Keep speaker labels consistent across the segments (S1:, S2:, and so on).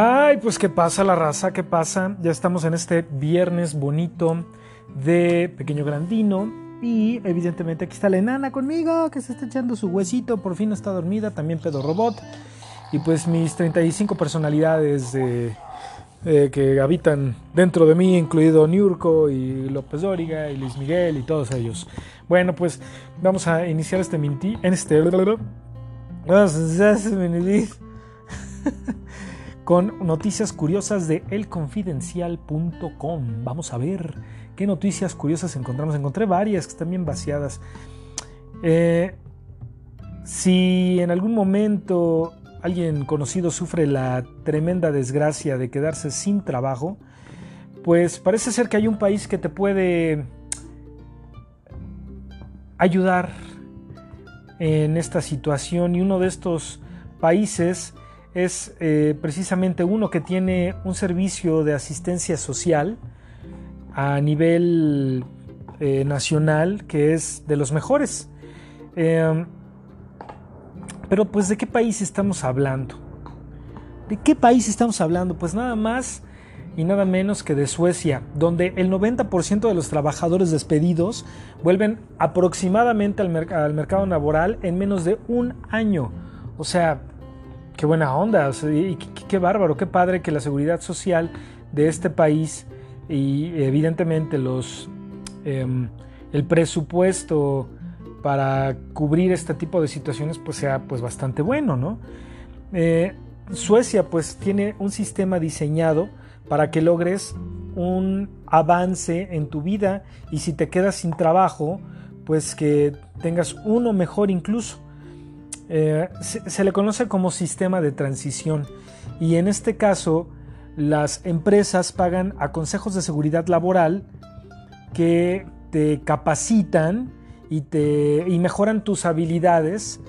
S1: Ay, pues qué pasa la raza, qué pasa. Ya estamos en este viernes bonito de Pequeño Grandino. Y evidentemente aquí está la enana conmigo, que se está echando su huesito, por fin está dormida, también pedo robot. Y pues mis 35 personalidades eh, que habitan dentro de mí, incluido Niurko y López Dóriga y Luis Miguel y todos ellos. Bueno, pues vamos a iniciar este minti en este con noticias curiosas de elconfidencial.com. Vamos a ver qué noticias curiosas encontramos. Encontré varias que están bien vaciadas. Eh, si en algún momento alguien conocido sufre la tremenda desgracia de quedarse sin trabajo, pues parece ser que hay un país que te puede ayudar en esta situación y uno de estos países es eh, precisamente uno que tiene un servicio de asistencia social a nivel eh, nacional que es de los mejores. Em, pero pues de qué país estamos hablando? ¿De qué país estamos hablando? Pues nada más y nada menos que de Suecia, donde el 90% de los trabajadores despedidos vuelven aproximadamente al, mercado laboral en menos de un año. O sea, qué buena onda, y qué, bárbaro, qué padre que la seguridad social de este país y evidentemente los, em, el presupuesto para cubrir este tipo de situaciones pues sea pues bastante bueno, ¿no? Eh, Suecia pues tiene un sistema diseñado para que logres un avance en tu vida y si te quedas sin trabajo pues que tengas uno mejor incluso. Eh, se, le conoce como sistema de transición y en este caso las empresas pagan a consejos de seguridad laboral que te capacitan y, te, y mejoran tus habilidades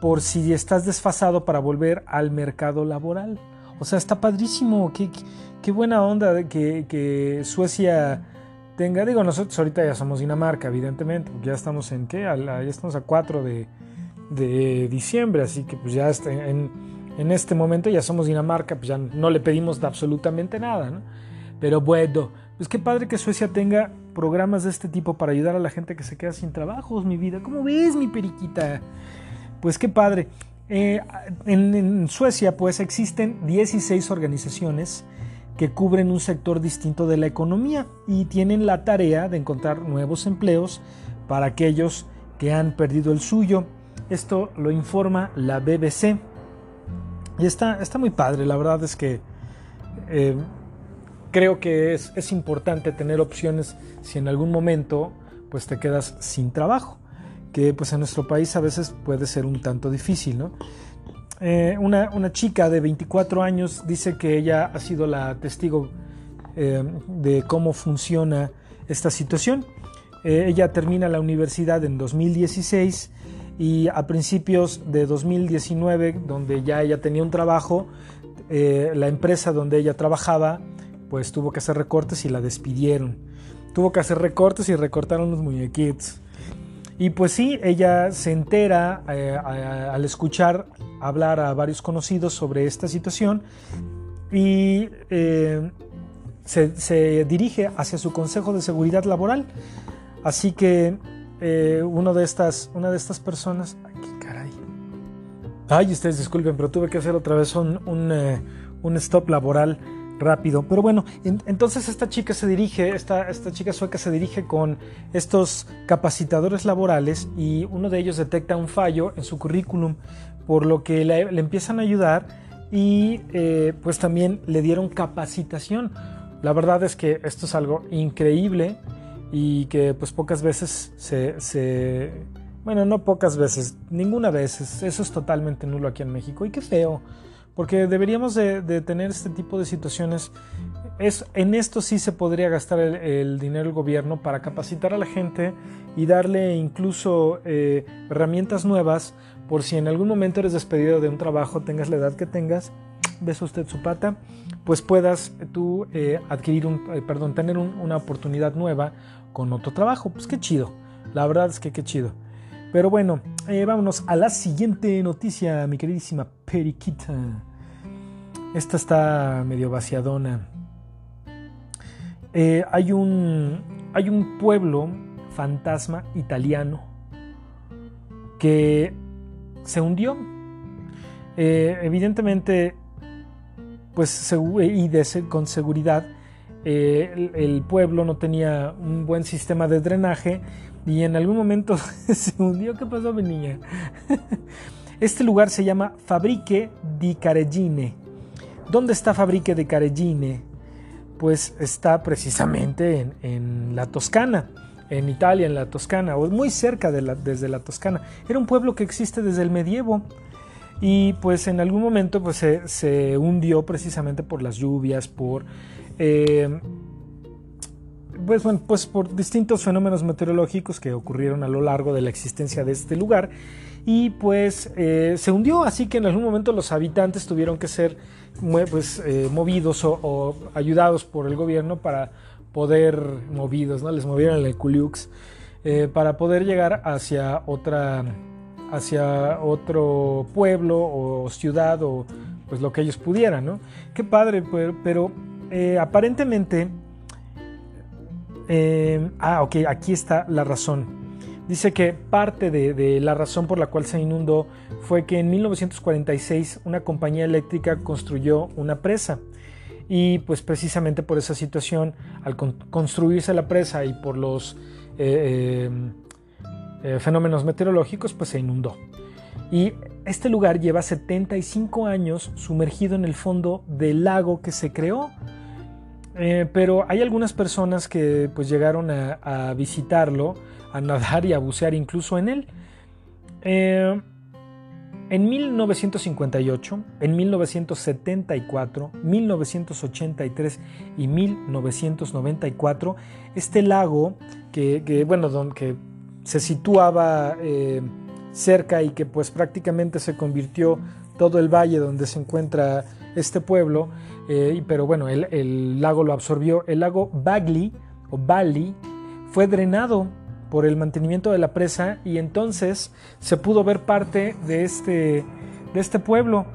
S1: por si estás desfasado para volver al mercado laboral. O sea, está padrísimo, qué, qué buena onda que, que Suecia tenga, digo, nosotros ahorita ya somos Dinamarca, evidentemente, porque ya estamos en qué, ya estamos a 4 de, de diciembre, así que pues ya en, en, este momento ya somos Dinamarca, pues ya no le pedimos absolutamente nada, ¿no? Pero bueno, pues qué padre que Suecia tenga programas de este tipo para ayudar a la gente que se queda sin trabajos, mi vida. ¿Cómo ves, mi periquita? Pues qué padre. Eh, en, en, Suecia, pues existen 16 organizaciones que cubren un sector distinto de la economía y tienen la tarea de encontrar nuevos empleos para aquellos que han perdido el suyo. Esto lo informa la BBC. Y está, está muy padre, la verdad es que eh, creo que es, es, importante tener opciones si en algún momento pues te quedas sin trabajo, que pues en nuestro país a veces puede ser un tanto difícil, ¿no? Eh, una, una, chica de 24 años dice que ella ha sido la testigo eh, de cómo funciona esta situación. ella termina la universidad en 2016 y a principios de 2019, donde ya ella tenía un trabajo, eh, la empresa donde ella trabajaba, pues tuvo que hacer recortes y la despidieron. Tuvo que hacer recortes y recortaron los muñequitos. Y pues sí, ella se entera eh, al escuchar hablar a varios conocidos sobre esta situación y eh, se, se dirige hacia su consejo de seguridad laboral. Así que eh, uno de estas, una de estas personas. Ay, qué caray. Ay, ustedes disculpen, pero tuve que hacer otra vez un, un, eh, stop laboral rápido. Pero bueno, entonces esta chica se dirige, esta, esta chica sueca se dirige con estos capacitadores laborales y uno de ellos detecta un fallo en su currículum, por lo que le, empiezan a ayudar y eh, pues también le dieron capacitación. La verdad es que esto es algo increíble y que pues pocas veces se, bueno, no pocas veces, ninguna vez, eso es totalmente nulo aquí en México. Y qué feo, porque deberíamos de, tener este tipo de situaciones. Es, en esto sí se podría gastar el, dinero del gobierno para capacitar a la gente y darle incluso eh, herramientas nuevas por si en algún momento eres despedido de un trabajo, tengas la edad que tengas, ves usted su pata, pues puedas tú eh, adquirir un, eh, perdón, tener una oportunidad nueva con otro trabajo. Pues qué chido, la verdad es que qué chido. Pero bueno, vámonos a la siguiente noticia, mi queridísima Periquita. Esta está medio vaciadona. Eh, hay, un, hay un pueblo fantasma italiano que se hundió. Eh, evidentemente, pues y con seguridad, eh, el, pueblo no tenía un buen sistema de drenaje y en algún momento se hundió. ¿Qué pasó, mi niña? Este lugar se llama Fabrique di Caregine. ¿Dónde está Fabrique di Caregine? pues está precisamente en, la Toscana, en Italia, en la Toscana, o muy cerca de desde la Toscana. Era un pueblo que existe desde el medievo y pues en algún momento pues se, hundió precisamente por las lluvias, por... Eh, pues, pues por distintos fenómenos meteorológicos que ocurrieron a lo largo de la existencia de este lugar y pues eh, se hundió, así que en algún momento los habitantes tuvieron que ser pues, eh, movidos o, ayudados por el gobierno para poder, movidos, ¿no? les movieron el Culiux, para poder llegar hacia otra hacia otro pueblo o ciudad o pues lo que ellos pudieran, ¿no? Qué padre, pero, aparentemente, ah, ok, aquí está la razón. Dice que parte de, la razón por la cual se inundó fue que en 1946 una compañía eléctrica construyó una presa y pues precisamente por esa situación, al construirse la presa y por los eh, eh, eh, fenómenos meteorológicos, pues se inundó. Y este lugar lleva 75 años sumergido en el fondo del lago que se creó. pero hay algunas personas que pues llegaron a visitarlo a nadar y a bucear incluso en él. Eh, en 1958, en 1974, 1983 y 1994, este lago que, bueno, que se situaba eh, cerca y que pues prácticamente se convirtió todo el valle donde se encuentra este pueblo, eh, pero bueno, el, el, lago lo absorbió. El lago Bagley o Bali fue drenado por el mantenimiento de la presa y entonces se pudo ver parte de este, de este pueblo.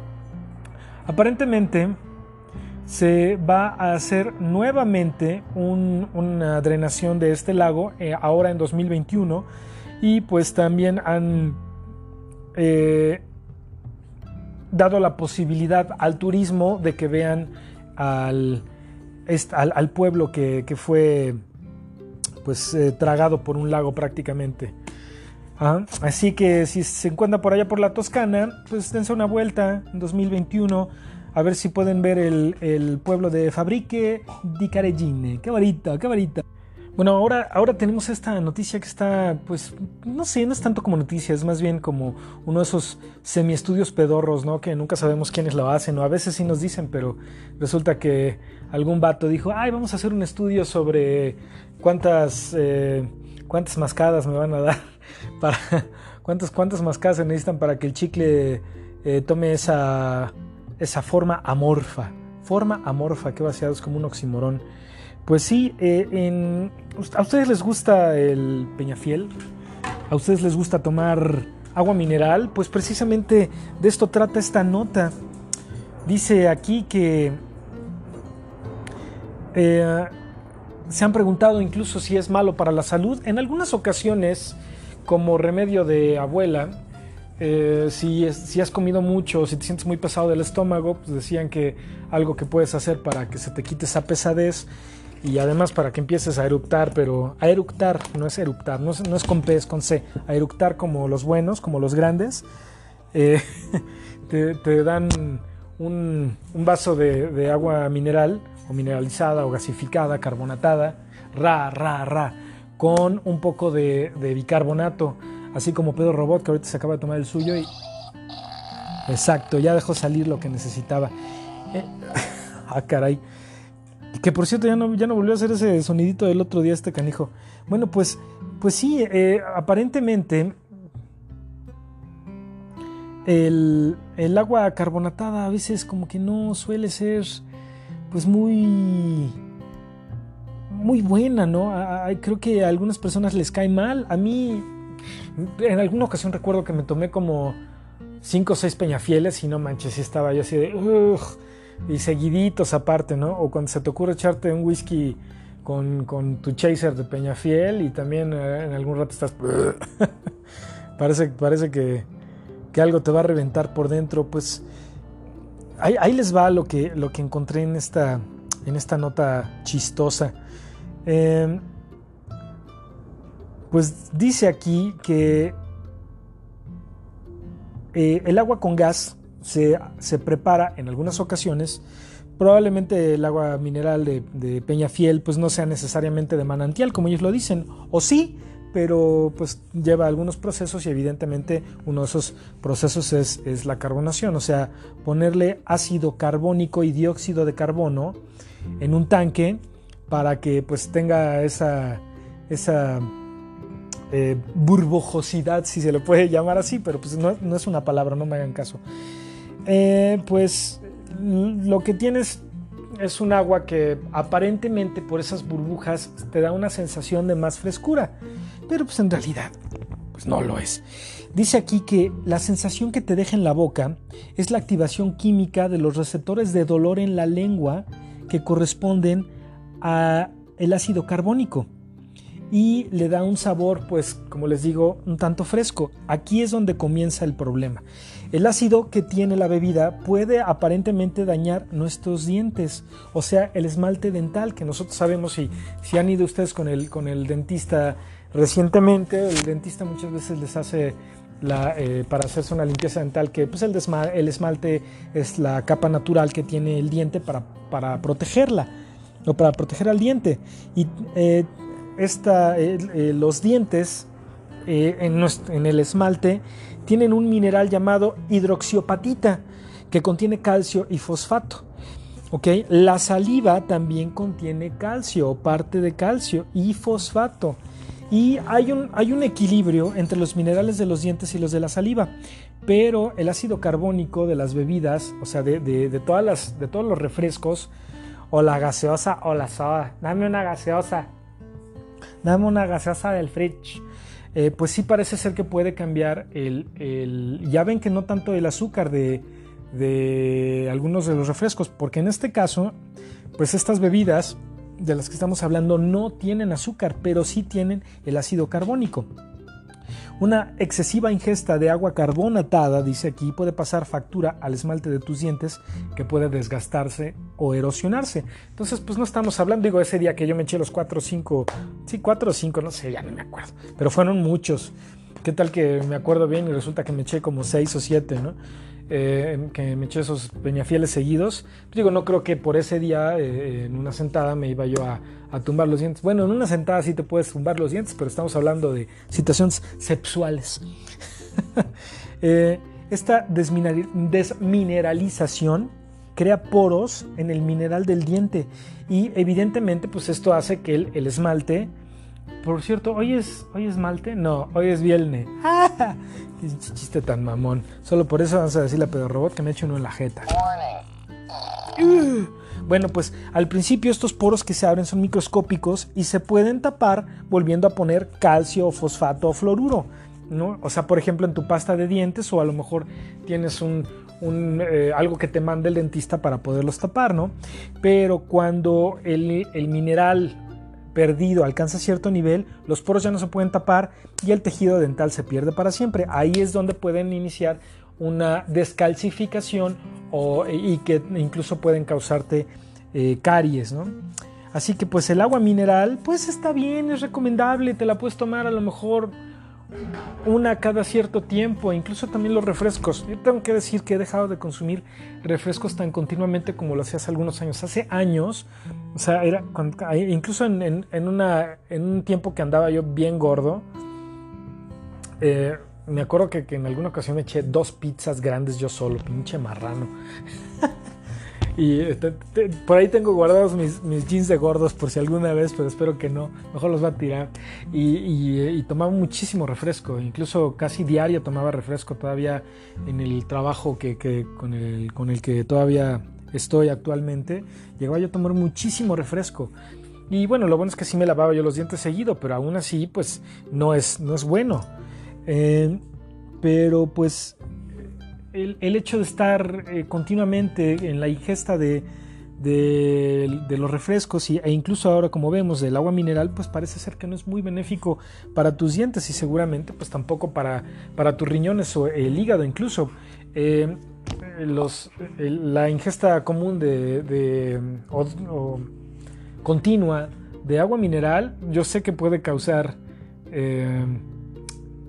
S1: Aparentemente se va a hacer nuevamente una drenación de este lago eh, ahora en 2021 y pues también han eh, dado la posibilidad al turismo de que vean al, al, pueblo que, que fue pues eh, tragado por un lago prácticamente. Así que si se encuentra por allá por la Toscana, pues dense una vuelta en 2021 a ver si pueden ver el, pueblo de Fabrique di Caregine. Qué varita, qué varita. Bueno, ahora, ahora tenemos esta noticia que está, pues, no sé, no es tanto como noticia, es más bien como uno de esos semiestudios pedorros, ¿no? Que nunca sabemos quiénes lo hacen, o a veces sí nos dicen, pero resulta que algún vato dijo, ay, vamos a hacer un estudio sobre cuántas, eh, cuántas mascadas me van a dar, para, cuántas, cuántas mascadas se necesitan para que el chicle eh, tome esa, esa forma amorfa. Forma amorfa, que vaciado es como un oximorón. Pues sí, eh, ¿a ustedes les gusta el peñafiel? ¿A ustedes les gusta tomar agua mineral? Pues precisamente de esto trata esta nota. Dice aquí que eh, se han preguntado incluso si es malo para la salud. En algunas ocasiones, como remedio de abuela, eh, si, has comido mucho, si te sientes muy pesado del estómago, pues decían que algo que puedes hacer para que se te quite esa pesadez y además para que empieces a eructar, pero a eructar no es eructar, no es, con P, es con C, a eructar como los buenos, como los grandes, eh, te, dan un, vaso de, agua mineral o mineralizada o gasificada, carbonatada, ra, ra, ra, con un poco de, bicarbonato, así como Pedro Robot que ahorita se acaba de tomar el suyo y... Exacto, ya dejó salir lo que necesitaba. Eh, ah, caray. Que por cierto ya no, ya no volvió a hacer ese sonidito del otro día este canijo. Bueno, pues, pues sí, eh, aparentemente el, el, agua carbonatada a veces como que no suele ser pues muy muy buena, ¿no? creo que a algunas personas les cae mal. A mí en alguna ocasión recuerdo que me tomé como cinco o seis peñafieles y no manches, y estaba yo así de y seguiditos aparte, ¿no? O cuando se te ocurre echarte un whisky con, tu chaser de Peñafiel y también eh, en algún rato estás... parece, parece que, algo te va a reventar por dentro, pues ahí, les va lo que, lo que encontré en esta, en esta nota chistosa. Em, pues dice aquí que eh, el agua con gas se, prepara en algunas ocasiones. Probablemente el agua mineral de, de Peñafiel pues no sea necesariamente de manantial, como ellos lo dicen, o sí, pero pues lleva algunos procesos y evidentemente uno de esos procesos es, es, la carbonación, o sea, ponerle ácido carbónico y dióxido de carbono en un tanque para que pues tenga esa, esa eh, burbujosidad, si se le puede llamar así, pero pues no, no es una palabra, no me hagan caso. Eh, pues lo que tienes es un agua que aparentemente por esas burbujas te da una sensación de más frescura, pero pues en realidad pues no lo es. Dice aquí que la sensación que te deja en la boca es la activación química de los receptores de dolor en la lengua que corresponden a el ácido carbónico y le da un sabor pues como les digo un tanto fresco. Aquí es donde comienza el problema. El ácido que tiene la bebida puede aparentemente dañar nuestros dientes, o sea, el esmalte dental, que nosotros sabemos si, si han ido ustedes con el, con el dentista recientemente, el dentista muchas veces les hace la, eh, para hacerse una limpieza dental, que pues el, esmalte es la capa natural que tiene el diente para, para protegerla, o para proteger al diente. Y eh, esta, eh, los dientes en, en el esmalte tienen un mineral llamado hidroxiopatita que contiene calcio y fosfato. La saliva también contiene calcio, parte de calcio y fosfato. Y hay un, hay un equilibrio entre los minerales de los dientes y los de la saliva. Pero el ácido carbónico de las bebidas, o sea, de, todas las, de todos los refrescos, o la gaseosa o la soda, dame una gaseosa, dame una gaseosa del fridge. Eh, pues sí parece ser que puede cambiar el, Ya ven que no tanto el azúcar de, de algunos de los refrescos, porque en este caso, pues estas bebidas de las que estamos hablando no tienen azúcar, pero sí tienen el ácido carbónico. Una excesiva ingesta de agua carbonatada, dice aquí, puede pasar factura al esmalte de tus dientes que puede desgastarse o erosionarse. Entonces, pues no estamos hablando, digo, ese día que yo me eché los 4 o 5, sí, 4 o 5, no sé, ya no me acuerdo, pero fueron muchos. ¿Qué tal que me acuerdo bien y resulta que me eché como 6 o 7, ¿no? Eh, que me eché esos peñafieles seguidos. Digo, no creo que por ese día eh, en una sentada me iba yo a, tumbar los dientes. Bueno, en una sentada sí te puedes tumbar los dientes, pero estamos hablando de situaciones sexuales. Eh, esta desmineralización crea poros en el mineral del diente y evidentemente pues esto hace que el, esmalte por cierto, ¿hoy es, ¿hoy esmalte? No, hoy es viernes. Qué chiste tan mamón. Solo por eso vamos a decirle a Pedro Robot que me eche uno en la jeta. Bueno, pues al principio estos poros que se abren son microscópicos y se pueden tapar volviendo a poner calcio, fosfato o fluoruro. ¿no? O sea, por ejemplo, en tu pasta de dientes o a lo mejor tienes un, eh, algo que te manda el dentista para poderlos tapar, ¿no? Pero cuando el, el mineral perdido alcanza cierto nivel, los poros ya no se pueden tapar y el tejido dental se pierde para siempre. Ahí es donde pueden iniciar una descalcificación y que incluso pueden causarte eh, caries, ¿no? Así que pues el agua mineral pues está bien, es recomendable, te la puedes tomar a lo mejor una cada cierto tiempo, incluso también los refrescos. Yo tengo que decir que he dejado de consumir refrescos tan continuamente como lo hacía hace algunos años. Hace años, o sea, era incluso en, una, en un tiempo que andaba yo bien gordo, eh, me acuerdo que, en alguna ocasión eché dos pizzas grandes yo solo, pinche marrano. y por ahí tengo guardados mis, jeans de gordos por si alguna vez, pero espero que no. Mejor los va a tirar. Y, tomaba muchísimo refresco. Incluso casi diario tomaba refresco todavía en el trabajo que, con, el, con el que todavía estoy actualmente. Llegaba yo a tomar muchísimo refresco. Y bueno, lo bueno es que sí me lavaba yo los dientes seguido, pero aún así, pues no es, no es bueno. Eh, pero pues el, hecho de estar eh, continuamente en la ingesta de, de, los refrescos e incluso ahora como vemos del agua mineral, pues parece ser que no es muy benéfico para tus dientes y seguramente pues tampoco para, para tus riñones o el hígado incluso. Eh, los, la ingesta común de, o, continua de agua mineral, yo sé que puede causar eh,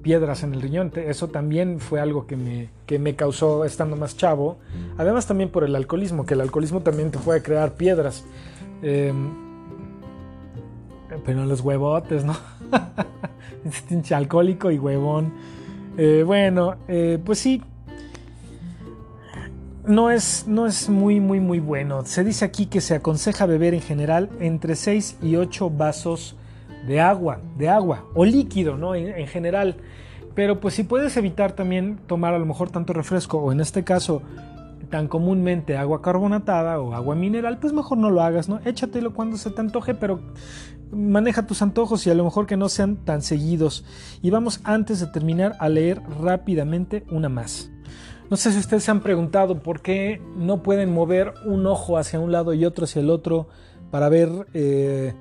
S1: piedras en el riñón. Eso también fue algo que me, que me causó estando más chavo. Además también por el alcoholismo, que el alcoholismo también te puede crear piedras. Em, pero los huevotes, ¿no? Pinche alcohólico y huevón. Eh, bueno, eh, pues sí. No es, no es muy, muy, muy bueno. Se dice aquí que se aconseja beber en general entre 6 y 8 vasos de agua, de agua o líquido, ¿no? En, general. Pero pues si puedes evitar también tomar a lo mejor tanto refresco o en este caso tan comúnmente agua carbonatada o agua mineral, pues mejor no lo hagas, ¿no? Échatelo cuando se te antoje, pero maneja tus antojos y a lo mejor que no sean tan seguidos. Y vamos antes de terminar a leer rápidamente una más. No sé si ustedes se han preguntado por qué no pueden mover un ojo hacia un lado y otro hacia el otro para ver eh,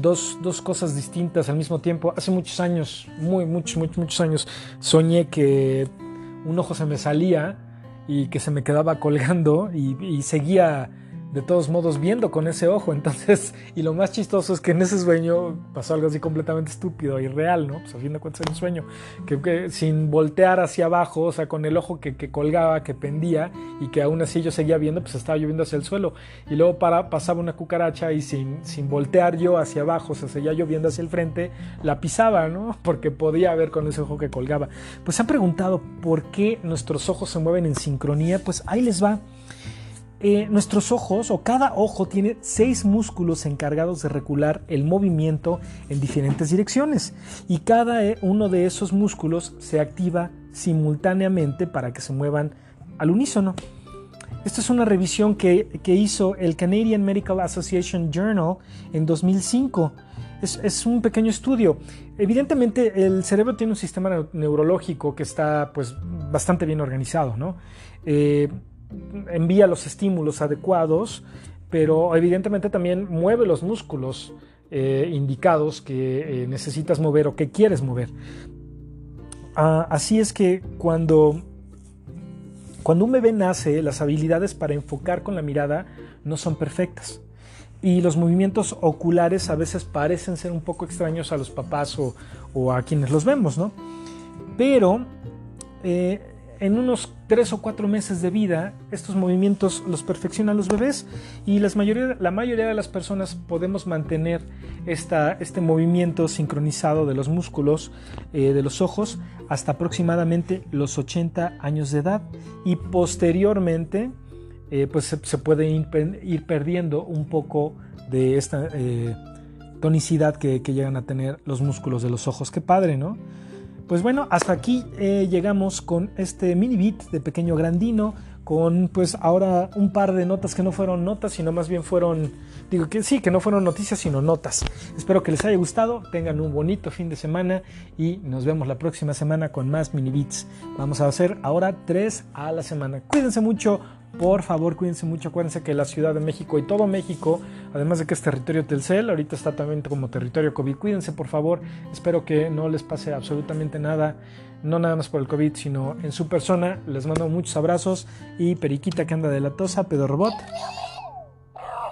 S1: dos, dos, cosas distintas al mismo tiempo. Hace muchos años, muy, muchos, muchos, muchos años, soñé que un ojo se me salía y que se me quedaba colgando y, y seguía de todos modos viendo con ese ojo. Entonces, y lo más chistoso es que en ese sueño pasó algo así completamente estúpido y real, ¿no? Pues a fin de cuentas era un sueño. Que, sin voltear hacia abajo, o sea, con el ojo que, colgaba, que pendía y que aún así yo seguía viendo, pues estaba yo viendo hacia el suelo. Y luego para, pasaba una cucaracha y sin, sin voltear yo hacia abajo, o sea, seguía yo viendo hacia el frente, la pisaba, ¿no? Porque podía ver con ese ojo que colgaba. Pues se han preguntado por qué nuestros ojos se mueven en sincronía. Pues ahí les va. Eh, nuestros ojos o cada ojo tiene seis músculos encargados de regular el movimiento en diferentes direcciones y cada eh, uno de esos músculos se activa simultáneamente para que se muevan al unísono. Esta es una revisión que, hizo el Canadian Medical Association Journal en 2005. Es, un pequeño estudio. Evidentemente el cerebro tiene un sistema neurológico que está pues bastante bien organizado, ¿no? Eh, envía los estímulos adecuados, pero evidentemente también mueve los músculos eh, indicados que eh, necesitas mover o que quieres mover. Ah, así es que cuando, cuando un bebé nace, las habilidades para enfocar con la mirada no son perfectas. Y los movimientos oculares a veces parecen ser un poco extraños a los papás o, a quienes los vemos, ¿no? Pero eh, en unos tres o cuatro meses de vida, estos movimientos los perfeccionan los bebés y la mayoría de las personas podemos mantener este movimiento sincronizado de los músculos eh, de los ojos hasta aproximadamente los 80 años de edad y posteriormente eh, pues se, puede ir, perdiendo un poco de esta eh, tonicidad que, que llegan a tener los músculos de los ojos. Qué padre, ¿no? Pues bueno, hasta aquí eh, llegamos con este mini beat de Pequeño Grandino, con pues ahora un par de notas que no fueron notas, sino más bien fueron, digo que sí, que no fueron noticias, sino notas. Espero que les haya gustado, tengan un bonito fin de semana y nos vemos la próxima semana con más mini beats. Vamos a hacer ahora tres a la semana. Cuídense mucho, por favor, cuídense mucho. Acuérdense que la Ciudad de México y todo México, además de que es territorio Telcel, ahorita está también como territorio COVID. Cuídense, por favor. Espero que no les pase absolutamente nada, no nada más por el COVID, sino en su persona. Les mando muchos abrazos y Periquita que anda de la tosa, Pedro Robot.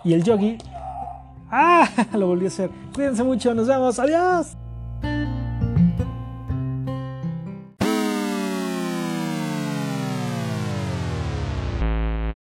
S1: Y el yogi. ¡Ah! Lo volví a hacer. Cuídense mucho, nos vemos. Adiós.